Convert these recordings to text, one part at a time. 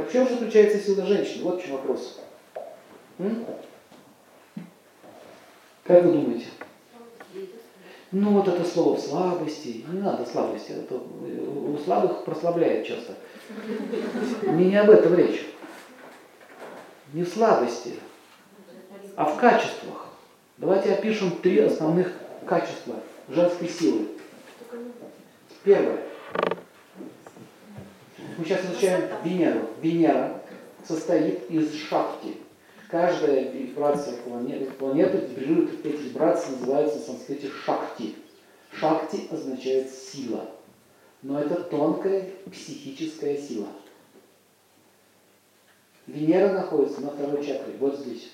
Так в чем заключается сила женщины? Вот в чем вопрос. М? Как вы думаете? Ну вот это слово слабости, не надо слабости, это у слабых прославляет часто. Мне не об этом речь. Не в слабости, а в качествах. Давайте опишем три основных качества женской силы. Первое. Мы сейчас изучаем Венеру. Венера состоит из шахти. Каждая вибрация планеты, планеты вибрирует, эти вибрации называются в санскрите шакти. Шакти означает сила. Но это тонкая психическая сила. Венера находится на второй чакре, вот здесь.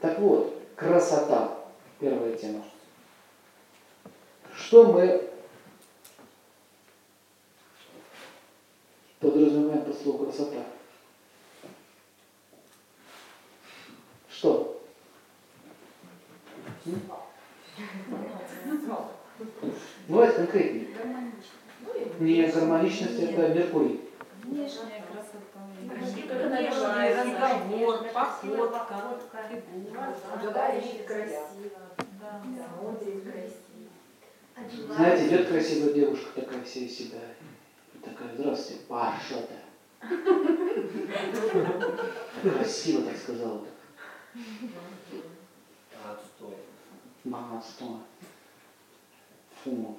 Так вот, красота, первая тема. Что мы красота? Что? Бывает конкретнее. Не гармоничность, это Меркурий. Внешняя красота. разговор, походка, фигура. Говорит красиво, смотрит красиво. Знаете, идет красивая девушка такая вся из себя. И такая, здравствуйте, Паша. Красиво так сказала. Отстой. Мама, что? Фу.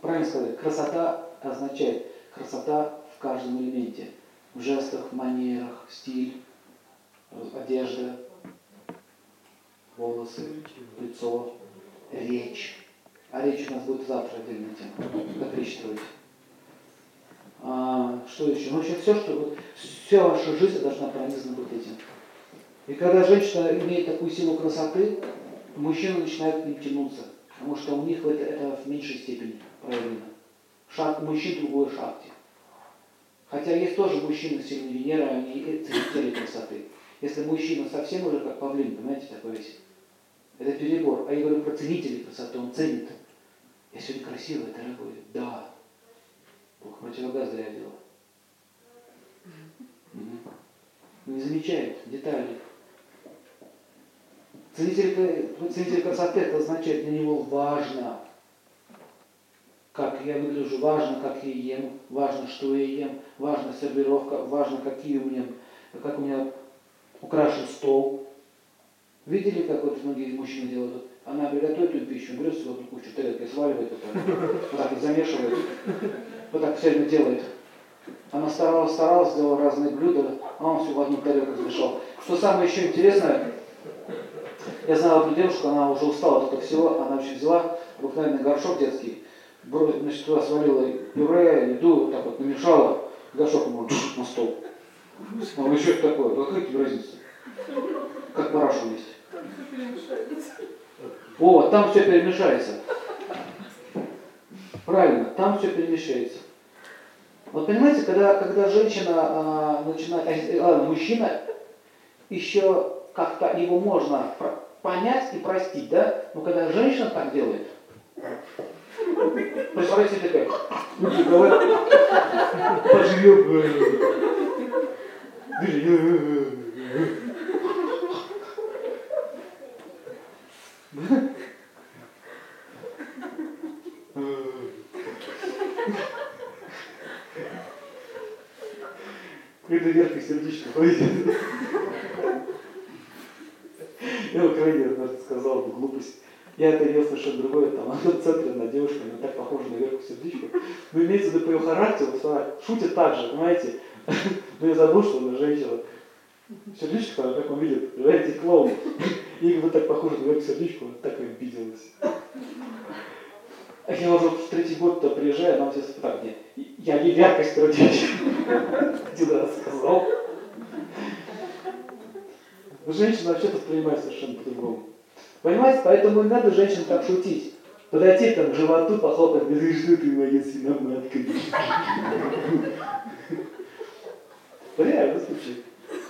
Правильно сказать, красота означает красота в каждом элементе. В жестах, манерах, стиль, одежда, волосы, лицо, речь. А речь у нас будет завтра отдельная тема. Как речь строить. Что еще? Ну, вообще все, что вот, вся ваша жизнь должна пронизана быть этим. И когда женщина имеет такую силу красоты, мужчина начинает к ним тянуться, потому что у них это, это в меньшей степени проявлено. Шаг, мужчин другой шахте. Хотя есть тоже мужчины сильные Венеры, они ценители красоты. Если мужчина совсем уже как павлин, понимаете, такой весь, это перебор. А я говорю про ценителей красоты, он ценит. Я сегодня красивая, дорогой. Да. Бог противогаз зря делал. Угу. Не замечает деталей. Ценитель, ценитель красоты, это означает для него важно, как я выгляжу, важно, как я ем, важно, что я ем, важно сервировка, важно, какие у меня, как у меня украшен стол. Видели, как вот многие мужчины делают? Она приготовит эту пищу, берет вот кучу тарелки, сваливает это, вот так и замешивает, вот так все время делает. Она старалась, старалась, сделала разные блюда, а он все в одну тарелку смешал. Что самое еще интересное, я знал одну девушку, она уже устала от этого всего, она вообще взяла обыкновенный горшок детский, значит, туда свалила пюре, еду, так вот намешала, горшок ему на стол. А вы что такое? Какая тебе разница? Как парашу есть. О, там все перемешается. Правильно, там все перемешается. Вот понимаете, когда, когда женщина а, начинает, а, ладно, мужчина, еще как-то его можно понять и простить, да? Но когда женщина так делает, представляете себе как? Люди говорят, поживем. Это Верка сердечко пойдет. Я в крайне однажды сказал эту глупость. Я это видел совершенно другое, там, она в центре, на девушка, она так похожа на Верку сердечко. Но имеется в виду по ее характеру, что она шутит так же, понимаете? Но я забыл, что она женщина. Сердечко, как он видит, понимаете, клоун. И как бы так похоже на Верку сердечко, она так и обиделась. Я уже в третий год туда приезжаю, она все так, нет, я не Верка сердечко. Один раз сказал. Женщина вообще воспринимает совершенно по-другому. Понимаете, поэтому не надо женщин так шутить. Подойти там к животу, похлопать, говорит, что ты моя свиноматка. Реально случай.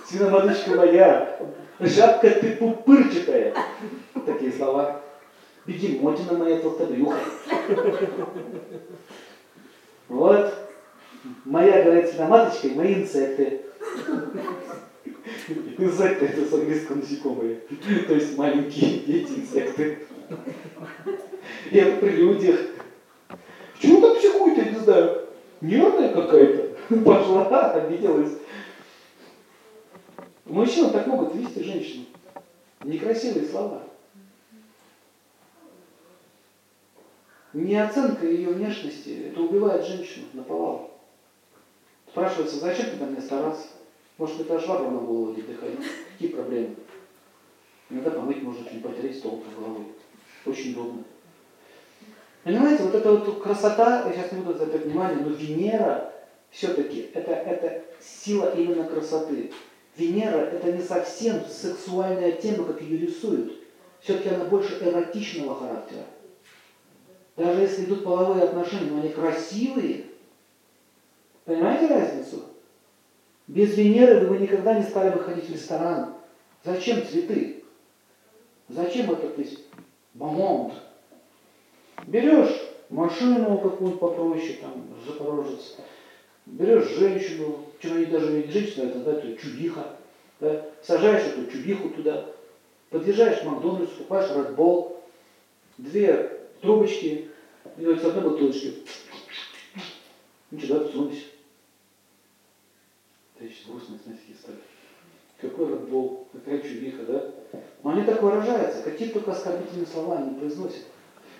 Свиноматочка моя, жабка ты пупырчатая. Такие слова. Бегемотина моя толстобрюха. Вот. Моя горячая маточка и мои инсекты. Инсекты это с английского насекомые. То есть маленькие дети инсекты. Это при людях. Почему так психует, я не знаю. Нервная какая-то. Пошла, обиделась. Мужчины так могут вести женщину. Некрасивые слова. Неоценка ее внешности, это убивает женщину на повал. Спрашивается, зачем ты мне стараться? Может, это швабра на голову не? Какие проблемы? Иногда помыть можно что-нибудь, потереть стол головой. Очень удобно. Понимаете, вот эта вот красота, я сейчас не буду обращать внимание, но Венера все-таки это, это сила именно красоты. Венера это не совсем сексуальная тема, как ее рисуют. Все-таки она больше эротичного характера. Даже если идут половые отношения, но они красивые. Понимаете разницу? Без Венеры вы бы никогда не стали выходить в ресторан. Зачем цветы? Зачем этот весь бомонд? Берешь машину какую-нибудь попроще, там, запорожец, берешь женщину, чем они даже не женщина, это да, то чубиха, да, сажаешь эту чубиху туда, подъезжаешь к Макдональдсу, покупаешь Red две трубочки, и с одной бутылочки. Ничего, да, всунулись. Это сейчас грустные смески стали. Какой Bull, какая чубиха, да? Но они так выражаются, какие только оскорбительные слова они произносят.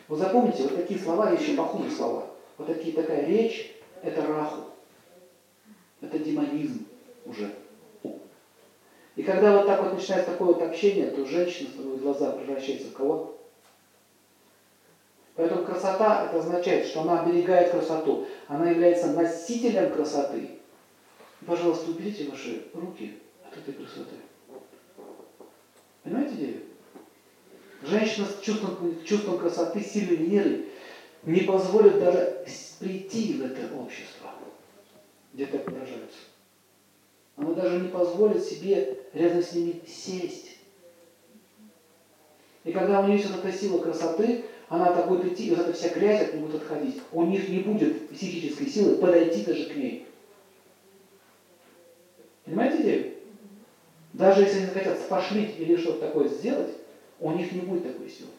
Вы запомните, вот такие слова еще похуже слова. Вот такие, такая речь, это раху. Это демонизм уже. И когда вот так вот начинается такое вот общение, то женщина с тобой глаза превращается в кого? Поэтому красота, это означает, что она оберегает красоту. Она является носителем красоты. Пожалуйста, уберите ваши руки от этой красоты. Понимаете идею? Женщина с чувством, чувством красоты, сильной Венеры не позволит даже прийти в это общество где так выражаются. Она даже не позволит себе рядом с ними сесть. И когда у нее есть эта сила красоты, она так будет идти, и вот эта вся грязь от нее будет отходить. У них не будет психической силы подойти даже к ней. Понимаете идею? Даже если они захотят спошлить или что-то такое сделать, у них не будет такой силы.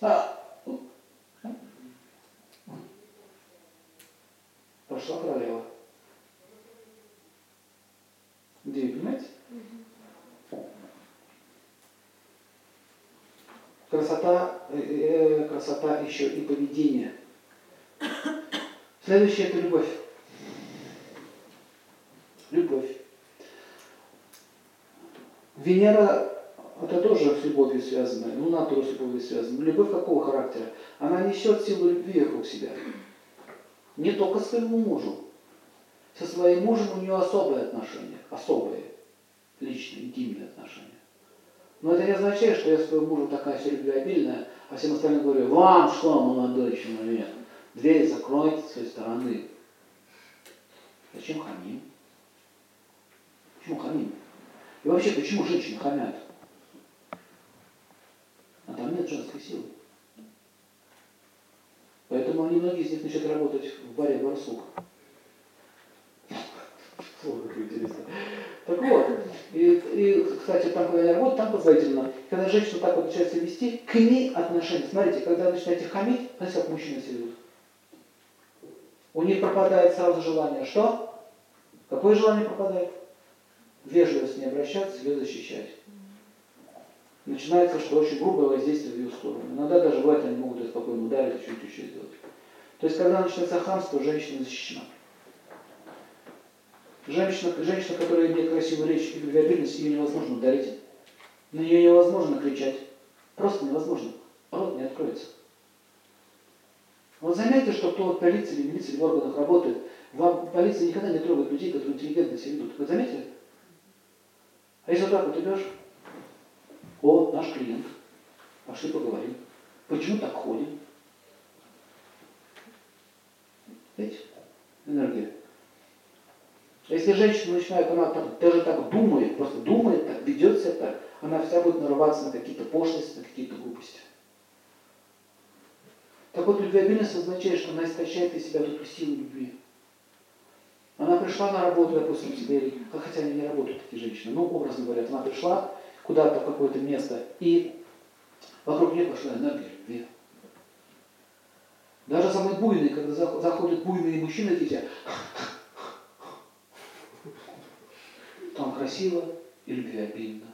А, пошла королева. Где, понимаете? Красота, э, э, красота еще и поведение. Следующее это любовь. Любовь. Венера это тоже с любовью связано, ну натура с любовью связана. Любовь какого характера? Она несет силу любви вокруг себя. Не только своему мужу. Со своим мужем у нее особые отношения, особые, личные, интимные отношения. Но это не означает, что я своему мужу такая все любвеобильная, а всем остальным говорю, вам что, молодой человек, дверь закройте с своей стороны. Зачем хамим? Почему хамим? И вообще, почему женщины хамят? А там нет женской силы. Поэтому они, многие из них начнут работать в баре «Барсук». Слово какое интересное. Так вот, и, и, кстати, там, когда я работаю, там позволительно, когда женщина так вот начинает себя вести, к ней отношения. Смотрите, когда начинаете хамить, смотрите, как мужчины себя. У них пропадает сразу желание. Что? Какое желание пропадает? Вежливо с ней обращаться, ее защищать начинается, что очень грубое воздействие в ее сторону. Иногда даже этом они могут ее спокойно ударить, что-нибудь еще сделать. То есть, когда начинается хамство, женщина защищена. Женщина, женщина, которая имеет красивую речь и любвеобильность, ее невозможно ударить. На нее невозможно кричать. Просто невозможно. Рот не откроется. Вот заметьте, что кто в полиции или милиции в органах работает, вам полиция никогда не трогает людей, которые интеллигентно себя ведут. Вы заметили? А если так вот идешь, о, наш клиент. Пошли поговорим. Почему так ходим? Видите? Энергия. Если женщина начинает, она так, даже так думает, просто думает так, ведет себя так, она вся будет нарываться на какие-то пошлости, на какие-то глупости. Так вот, любвеобильность означает, что она истощает из себя эту силу любви. Пришла на работу, допустим, в Сибири, а хотя они не работают, эти женщины, ну, образно говоря, она пришла куда-то в какое-то место, и вокруг нее пошла энергия любви. Даже самые буйные, когда заходят буйные мужчины, эти там красиво и любвеобильно.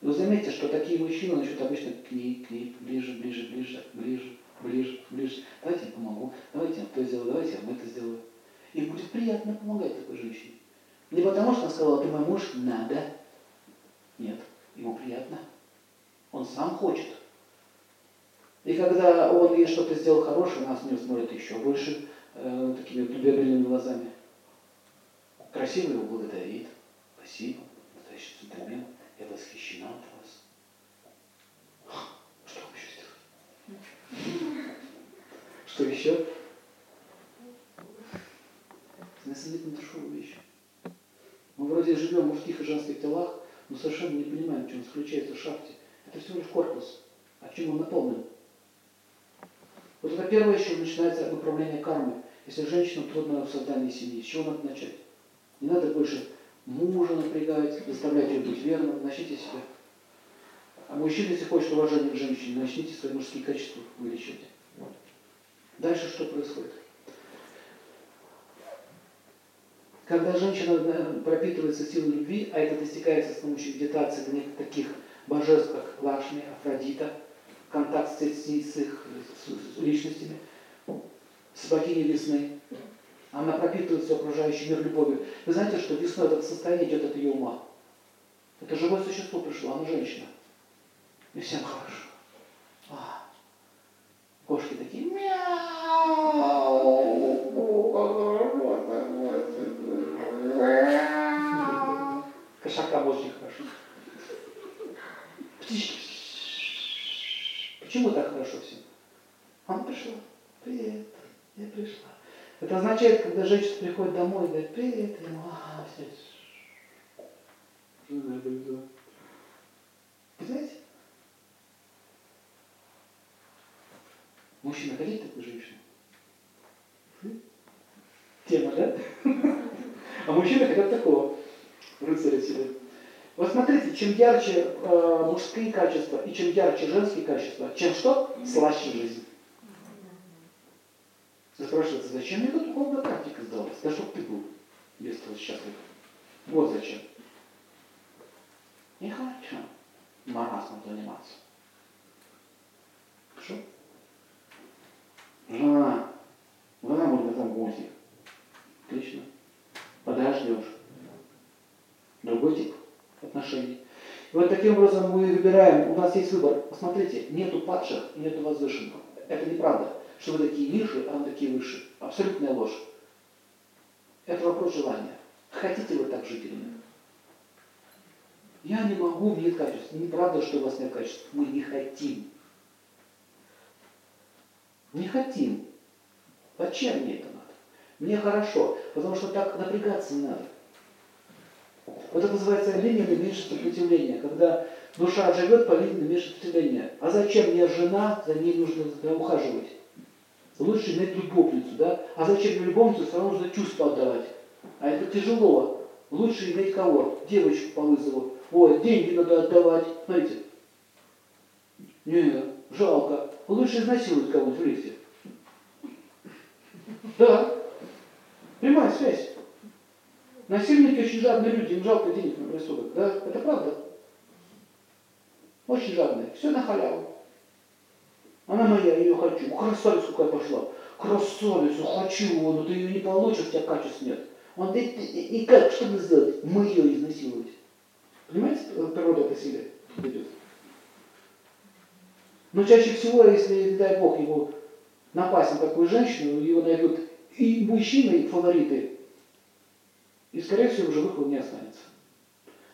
Вы заметите, что такие мужчины начнут обычно к ней, к ней, ближе, ближе, ближе, ближе, ближе, ближе. Давайте я помогу, давайте я то сделаю, давайте я это сделаю. И будет приятно помогать такой женщине. Не потому, что она сказала, ты мой муж, надо. Нет, ему приятно. Он сам хочет. И когда он ей что-то сделал хорошее, она с ним смотрит еще больше э, такими любвеобильными глазами. Красиво его благодарит. Спасибо, настоящий джентльмен. Я восхищена от вас. Что еще сделать? Что еще? На самом деле дешевая вещь. Мы вроде живем в мужских и женских телах, но совершенно не понимаем, в чем заключается шахте. Это всего лишь корпус. А чем он наполнен? Вот это первое, с чего начинается управление кармой. Если женщинам трудно в создании семьи, с чего надо начать? Не надо больше мужа напрягать, заставлять ее быть верным, начните себя. А мужчина, если хочет уважения к женщине, начните свои мужские качества увеличивать. Дальше что происходит? Когда женщина пропитывается силой любви, а это достигается с помощью медитации до неких таких божеств, как Лашми, Афродита, контакт с, с, с их с личностями, с богиней весны, она пропитывает все окружающий мир любовью. Вы знаете, что весной это состояние идет от ее ума. Это живое существо пришло, она женщина. И всем хорошо. А. Кошки такие Кошакам очень хорошо. Птички. Почему так хорошо всем? Она пришла. Привет, я пришла. Это означает, когда женщина приходит домой говорит, привет, ему, а, все. Понимаете? Мужчина хотите такую женщину? Тема, да? А мужчины хотят такого рыцаря себе. Вот смотрите, чем ярче э, мужские качества и чем ярче женские качества, чем что? Слаще жизнь. Вы спрашиваете, зачем мне эта духовная практика сдалась? Да чтоб ты был без того счастлив. Вот зачем. Не хочу маразмом заниматься. Что? Жена. Жена будет там гостик. Отлично. Подождешь. Другой тип отношений. И вот таким образом мы выбираем, у нас есть выбор. Посмотрите, нету падших нету возвышенных. Это неправда что вы такие низшие, а вы такие выше. Абсолютная ложь. Это вопрос желания. Хотите вы так жить или нет? Я не могу, нет качеств. Неправда, что у вас нет качеств. Мы не хотим. Не хотим. Зачем мне это надо? Мне хорошо, потому что так напрягаться не надо. Вот это называется линия наименьшего сопротивления, когда душа живет по линии наименьшего сопротивления. А зачем мне жена, за ней нужно ухаживать? Лучше иметь любовницу, да? А зачем любовницу, все равно нужно чувства отдавать. А это тяжело. Лучше иметь кого? Девочку по вызову. Ой, деньги надо отдавать. Знаете? Не, жалко. Лучше изнасиловать кого-нибудь в лифте. Да. Прямая связь. Насильники очень жадные люди, им жалко денег на рассудок. Да? Это правда. Очень жадные. Все на халяву. Она моя, я ее хочу. Красавицу какая пошла. Красавицу, хочу но ты ее не получишь, у тебя качеств нет. Он говорит, и как, что мне сделать? Мы ее изнасиловать. Понимаете, природа это силе идет. Но чаще всего, если, дай Бог, его напасть на такую женщину, его найдут и мужчины, и фавориты. И, скорее всего, в живых он не останется.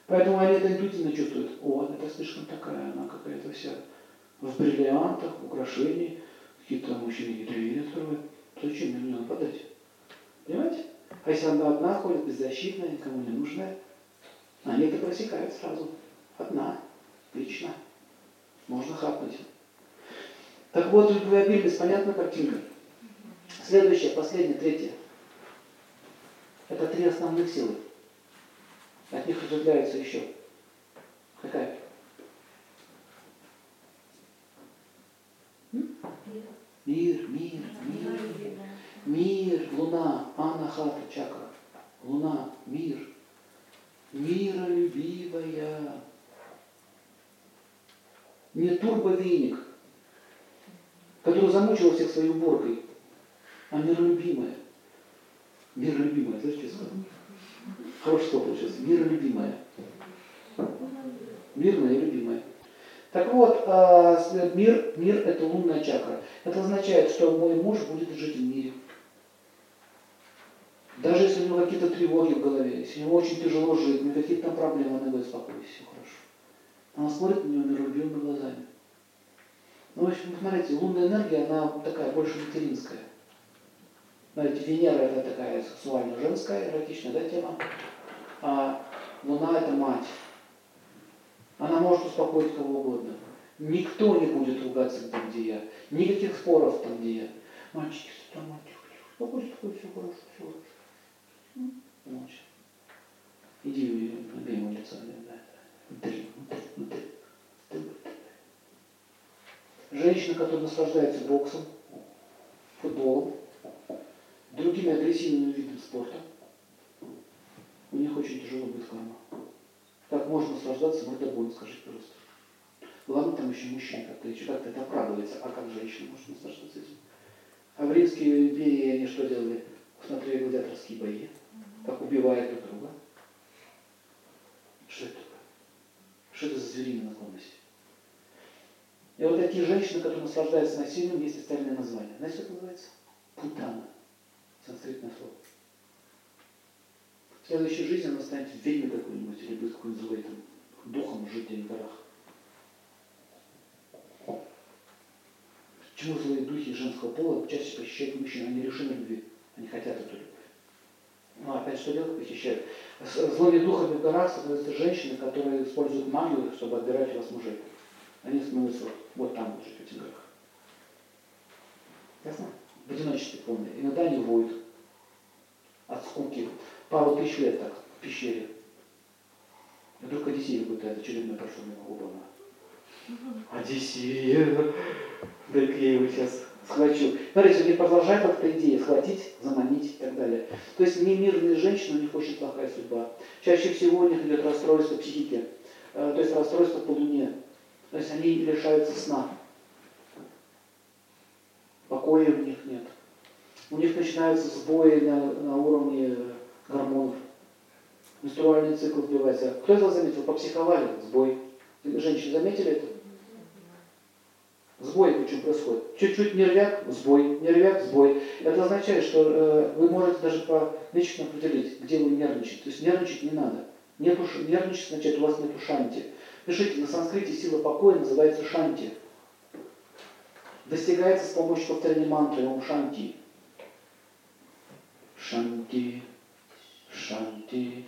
Поэтому они это интуитивно чувствуют. О, это слишком такая, она какая-то вся в бриллиантах, украшений, какие-то мужчины хитрее открывают. Зачем на нее нападать? Понимаете? А если она одна ходит, беззащитная, никому не нужная, они это просекают сразу. Одна, лично. Можно хапнуть. Так вот, любвеобильность, понятна картинка? Следующее, последнее, третье. Это три основных силы. От них разветвляется еще. Какая? Мир, мир, мир. Мир, луна, анахата чакра. Луна, мир. Миролюбивая. Не турбовеник, который замучил всех своей уборкой, а миролюбимая. Миролюбимая, знаешь, что я? Хорошее слово получилось. Миролюбимая. Мирная и любимая. Так вот, а, мир, мир – это лунная чакра. Это означает, что мой муж будет жить в мире. Какие-то тревоги в голове, если него очень тяжело жить, у какие-то там проблемы, она говорит, спокойся, все хорошо. Она смотрит на него миролюбивыми глазами. Ну, в общем, смотрите, лунная энергия, она такая больше материнская. Знаете, Венера это такая сексуально женская, эротичная да, тема, а Луна это мать. Она может успокоить кого угодно. Никто не будет ругаться там, где я. Никаких споров там, где я. Мальчики, что там, мальчик, успокойся, успокойся, все хорошо, все хорошо. Молча. Иди набей ему лицо. Женщина, которая наслаждается боксом, футболом, другими агрессивными видами спорта, у них очень тяжело будет карма. Как можно наслаждаться мордобоем, скажите, пожалуйста. Ладно, там еще мужчина как-то еще как-то это оправдывается, а как женщина может наслаждаться этим? А в Римской империи они что делали? Смотрели гладиаторские бои, как убивают друг друга. Что это такое? Что это за звериная наклонность? И вот такие женщины, которые наслаждаются насилием, есть специальное название. Знаете, как называется? Путана. Санскритное слово. В следующей жизни она станет ведьмой какой-нибудь или будет какой-нибудь злой духом жить в горах. Почему злые духи женского пола чаще похищают мужчин? Они лишены любви. Они хотят эту любовь. Ну, опять что делать? Похищают. Злыми духами в горах становятся женщины, которые используют магию, чтобы отбирать у вас мужей. Они становятся вот там жить, в этих горах. Ясно? В одиночестве полное. Иногда они воют от скуки. Пару тысяч лет так в пещере. И вдруг Одиссея пытает очередной прошел мимо Губана. Одиссея. Дай-ка я его сейчас схвачу. Смотрите, них продолжает эта идея схватить, заманить и так далее. То есть не мирные женщины, у них очень плохая судьба. Чаще всего у них идет расстройство психики, э, то есть расстройство по луне. То есть они лишаются сна. Покоя у них нет. У них начинаются сбои на, на уровне гормонов. Менструальный цикл сбивается. Кто это заметил? Попсиховали, сбой. Женщины заметили это? Сбой почему происходит? Чуть-чуть нервяк, сбой, нервяк, сбой. Это означает, что э, вы можете даже по лично определить, где вы нервничаете. То есть нервничать не надо. Нету, нервничать означает, у вас нет шанти. Пишите, на санскрите сила покоя называется шанти. Достигается с помощью повторения мантры Ом Шанти. Шанти, Шанти,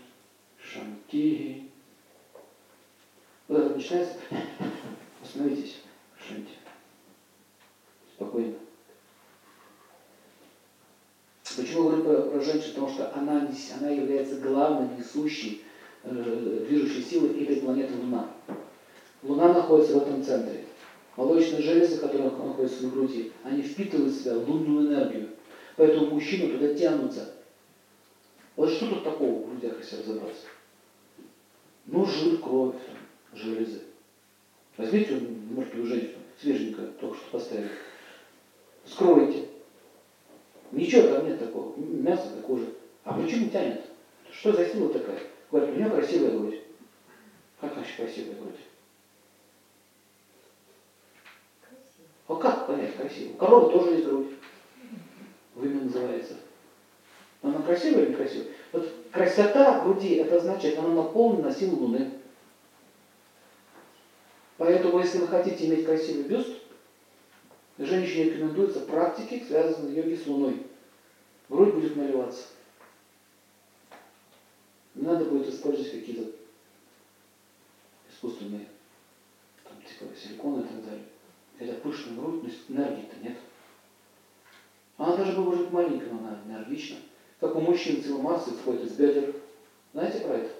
Шанти. Вот это начинается. Остановитесь. Шанти. Спокойно. Почему говорю про, про женщину? Потому что она, она является главной несущей, э, движущей силой этой планеты Луна. Луна находится в этом центре. Молочные железы, которые находятся в груди, они впитывают в себя лунную энергию. Поэтому мужчины туда тянутся. Вот что тут такого в грудях, если разобраться? Ну, жир, кровь, железы. Возьмите мертвую женщину, свеженькую, только что поставили. Скройте. Ничего там нет такого. Мясо, кожа. А почему тянет? Что за сила такая? Говорят, у меня красивая грудь. Как значит красивая грудь? А как понять красиво? У коровы тоже есть грудь. Вымя называется. Она красивая или некрасивая? Вот красота груди, это означает, она наполнена силой Луны. Поэтому, если вы хотите иметь красивый бюст, женщине рекомендуются практики, связанные йоги с Луной. Грудь будет наливаться. Не надо будет использовать какие-то искусственные, там, типа силиконы и так далее. Хотя пышная грудь, но энергии-то нет. Она даже может быть маленькая, но она энергична. Как у мужчин сила Марса исходит из бедер. Знаете про это?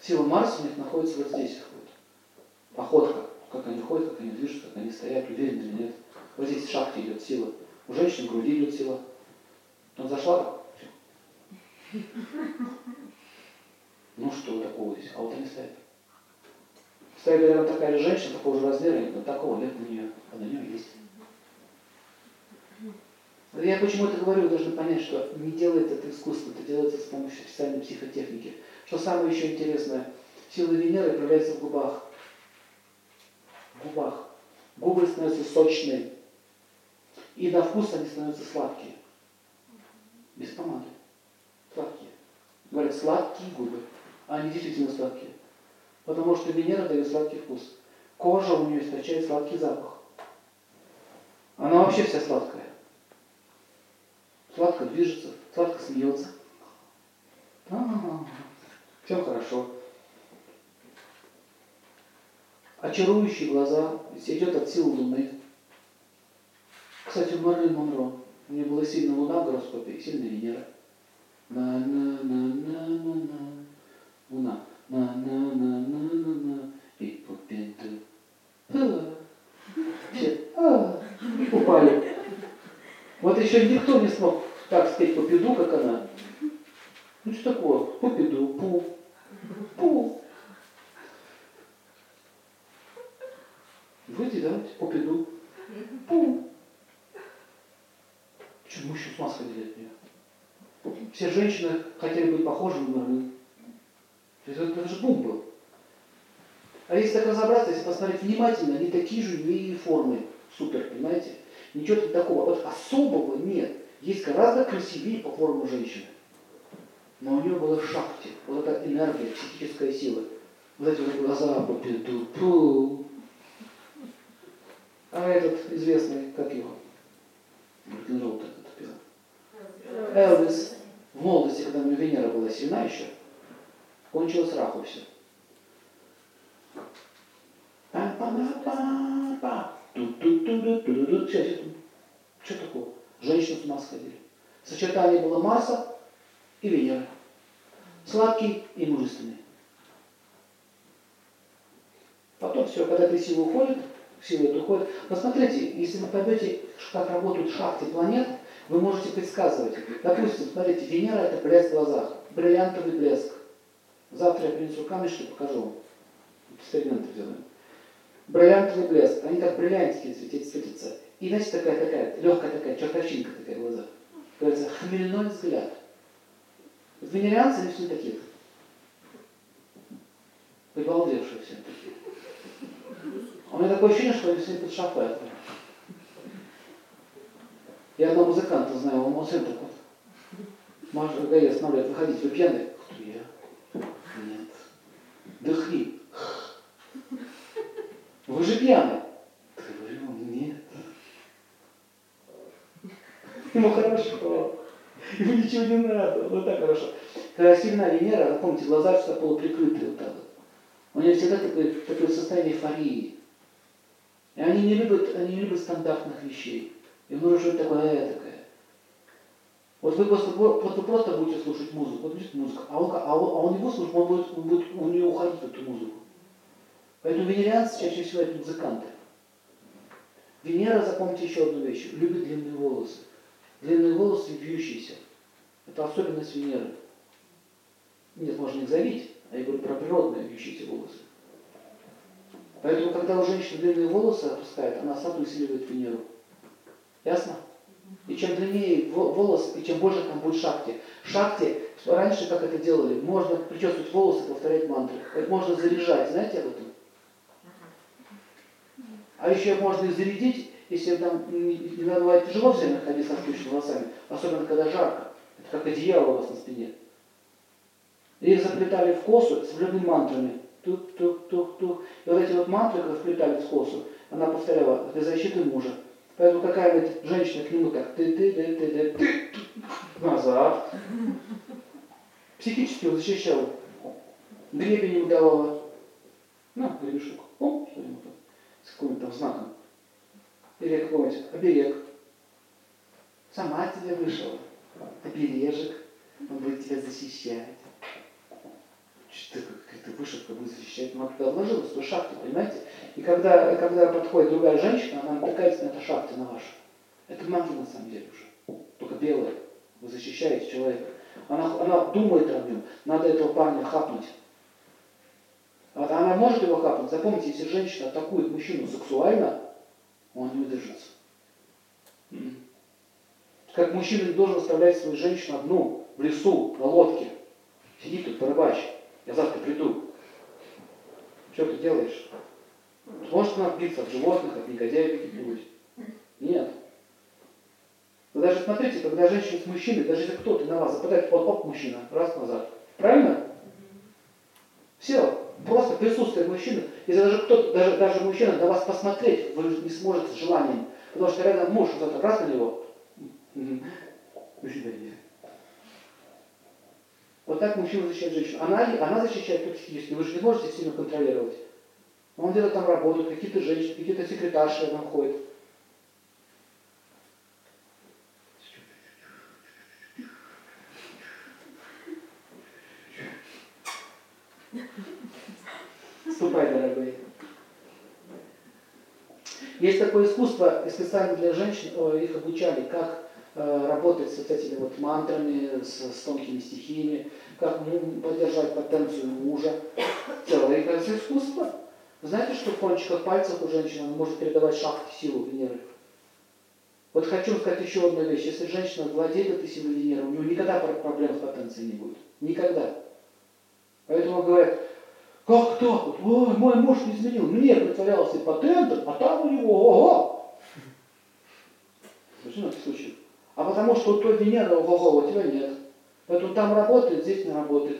Сила Марса у них находится вот здесь. Вот. Походка. Как они ходят, как они движутся, как они стоят, уверены или нет. Вот здесь в шахте идет сила. У женщин в груди идет сила. Он зашла, все. Ну что такого здесь? А вот они стоят. Стоит рядом такая же женщина, такого же размера, но такого нет на нее, а на нее есть. Я почему это говорю, вы должны понять, что не делается это искусство, это делается с помощью специальной психотехники. Что самое еще интересное, сила Венеры проявляется в губах. Губах. Губы становятся сочные. И на вкус они становятся сладкие. Без помады. Сладкие. Говорят, сладкие губы. А они действительно сладкие. Потому что Венера дает сладкий вкус. Кожа у нее источает сладкий запах. Она вообще вся сладкая. Сладко движется, сладко смеется. А-а-а. Все хорошо. Очарующие глаза, идет от силы Луны. Кстати, у Марлин Монро, у нее была сильная Луна в гороскопе и сильная Венера. На-на-на-на-на-на. Луна. На-на-на-на-на-на. И попеду. Все а, упали. Вот еще никто не смог так спеть попеду, как она. Ну что такое? Попеду, пу, пу. Давайте, попеду, пу. Что, мужчины с ума сходили от нее? Все женщины хотели быть похожими на Марлин. То есть это же бум был. А если так разобраться, если посмотреть внимательно, они такие же линии формы. Супер, понимаете? Ничего тут такого. Вот особого нет. Есть гораздо красивее по форму женщины. Но у нее было шахте, вот эта энергия, психическая сила. Вот эти вот глаза попидут. Пу. А этот известный, как его? Рок-н-ролл этот пел. Элвис. В молодости, когда у него Венера была сильна еще, кончилось раху все. Сейчас, что такое? Женщины с ума сходили. Сочетание было Марса и Венеры. Сладкий и мужественный. Потом все, когда сила уходит, это уходит. Посмотрите, если вы поймете, как работают шахты планет, вы можете предсказывать. Допустим, смотрите, Венера это блеск в глазах, бриллиантовый блеск. Завтра я принесу камешки, покажу. Эксперименты сделаем. Бриллиантовый блеск, они как бриллиантики светятся. И значит такая, такая, легкая такая, чертовщинка такая в глазах. Говорится, хмельной взгляд. Венерианцы они все такие. Прибалдевшие все. У меня такое ощущение, что они все под шапой. Я одного музыканта знаю, он, он сын так вот. Маша, когда я останавливает, выходить, вы пьяный? Кто я? Нет. Дыхни. Вы же пьяный. Говорю, нет. Ему хорошо. Ему ничего не надо. Вот так хорошо. Когда сильная Венера, запомните, глаза всегда полуприкрытые вот так вот. У нее всегда такое, такое состояние эйфории. И они не любят, они не любят стандартных вещей. Им нужно что-то такое такое. Вот вы просто, вот вы просто будете слушать музыку, вот будет музыка, а он, а он, а он будет слушать, он будет, он будет у нее уходить эту музыку. Поэтому венерианцы чаще всего это музыканты. Венера, запомните еще одну вещь, любит длинные волосы. Длинные волосы вьющиеся. Это особенность Венеры. Нет, можно их завить, а я говорю про природные вьющиеся волосы. Поэтому, когда у женщины длинные волосы отпускает, она сразу усиливает Венеру. Ясно? И чем длиннее волос, и чем больше там будет шахте. Шахте, раньше как это делали, можно причесывать волосы, повторять мантры. Это можно заряжать, знаете об этом? А еще можно и зарядить, если там надо бывает тяжело все ходить со спущенными волосами, особенно когда жарко. Это как одеяло у вас на спине. И заплетали в косу с определенными мантрами. Тук-тук-тук-тук. И вот эти вот мантры, когда вплетали в косу, она повторяла для защиты мужа. Поэтому какая-нибудь женщина к нему так ты ты ты ты ты назад. Психически его защищала. Гребень ему давала. На, гребешок. О, что ему там. С каким-то там знаком. Или какой-нибудь оберег. Сама тебе вышла. обережек, он будет тебя защищать. Вышивка будет защищать. Ну, она вложилась в эту шахту, понимаете? И когда, когда подходит другая женщина, она натыкается на эту шахту, на вашу. Это магия на самом деле уже. Только белая. Вы защищаете человека. Она, она думает о нем. Надо этого парня хапнуть. Она может его хапнуть. Запомните, если женщина атакует мужчину сексуально, он не удержится. Как мужчина не должен оставлять свою женщину одну в лесу, на лодке. Сиди тут, порыбачь. Я завтра приду. Что ты делаешь? Может она биться от животных, от негодяев каких-нибудь? Нет. Вы даже смотрите, когда женщина с мужчиной, даже если кто-то на вас западает, вот оп, мужчина, раз назад. Правильно? Все, просто присутствие мужчины. Если даже кто-то, даже, даже мужчина на вас посмотреть, вы не сможете с желанием. Потому что рядом муж, вот раз на него, до свидания. Вот так мужчина защищает женщину. Она, она защищает психически. Вы же не можете сильно контролировать. Он где-то там работает, какие-то женщины, какие-то секретарши там ходят. Ступай, дорогой. Есть такое искусство, специально для женщин, их обучали, как работать с вот этими вот мантрами, с, с тонкими стихиями, как поддержать потенцию мужа. Целое искусство. Знаете, что в кончиках пальцев у женщины может передавать шахты силу Венеры? Вот хочу сказать еще одну вещь. Если женщина владеет этой силой Венеры, у нее никогда проблем с потенцией не будет. Никогда. Поэтому говорят, как так? Ой, мой муж не изменил. Мне притворялся патентом, а там у него ого. Почему это случай? А потому что у той Венеры ого, у тебя нет. Поэтому там работает, здесь не работает.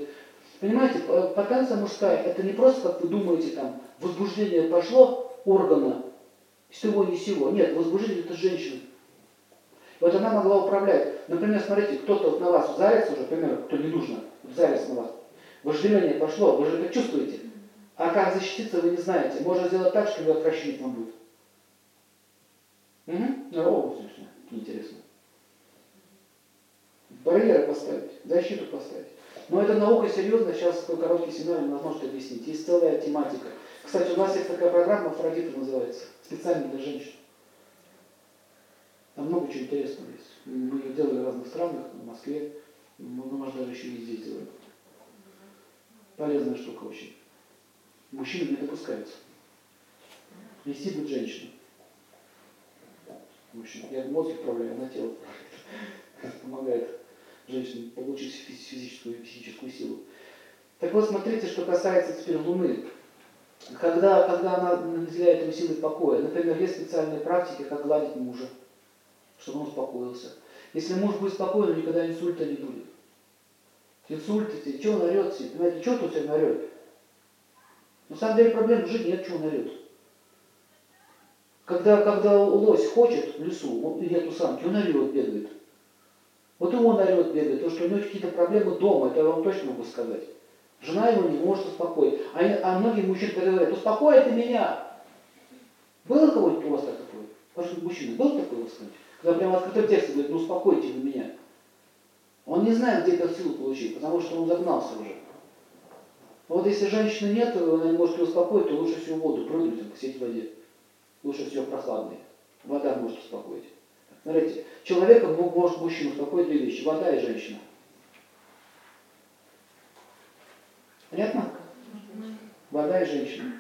Понимаете, потенция мужская, это не просто, как вы думаете, там, возбуждение пошло органа, с того ни сего. Нет, возбуждение это женщина. Вот она могла управлять. Например, смотрите, кто-то вот на вас зарится уже, например, кто не нужно, зарится на вас. Вожделение пошло, вы же это чувствуете. А как защититься, вы не знаете. Можно сделать так, что отвращение вам будет. Угу. О, интересно. Барьеры поставить, защиту поставить. Но это наука серьезная, сейчас такой короткий семинар не может объяснить. Есть целая тематика. Кстати, у нас есть такая программа, Афродита называется, специально для женщин. Там много чего интересного есть. Мы ее делали в разных странах, в Москве, мы, может, даже еще везде делаем. Полезная штука очень. Мужчины не допускаются. Вести будет женщина. Мужчина. Я мозг управляю, она тело. Помогает женщине получить физическую и психическую силу. Так вот, смотрите, что касается теперь Луны. Когда, когда она наделяет ему силой покоя, например, есть специальные практики, как гладить мужа, чтобы он успокоился. Если муж будет спокоен, никогда инсульта не будет. Инсульт, что он орет себе, понимаете, что тут сегодня орет? На самом деле проблем в жизни нет, что он орет. Когда, когда лось хочет в лесу, он идет у самки, он орет, бегает. Вот и он орет, бегает, потому что у него какие-то проблемы дома, это я вам точно могу сказать. Жена его не может успокоить. А, а многие мужчины говорят, успокой ты меня. Было кого-нибудь у вас так такое? Может, мужчина, был такой у вас Когда прямо открытым текстом говорит, ну успокойте вы меня. Он не знает, где эту силу получить, потому что он загнался уже. Но вот если женщины нет, она не может ее успокоить, то лучше всего воду прыгнуть, сидеть в воде. Лучше всего прохладной. Вода может успокоить. Смотрите, человека может мужчину успокоить две вещи. Вода и женщина. Понятно? Вода и женщина.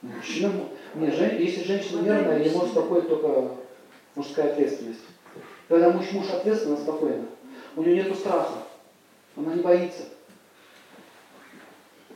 Мужчина, не, жен, если женщина нервная, ее может успокоить только мужская ответственность. Когда муж, муж ответственно, спокойно. У нее нет страха. Она не боится.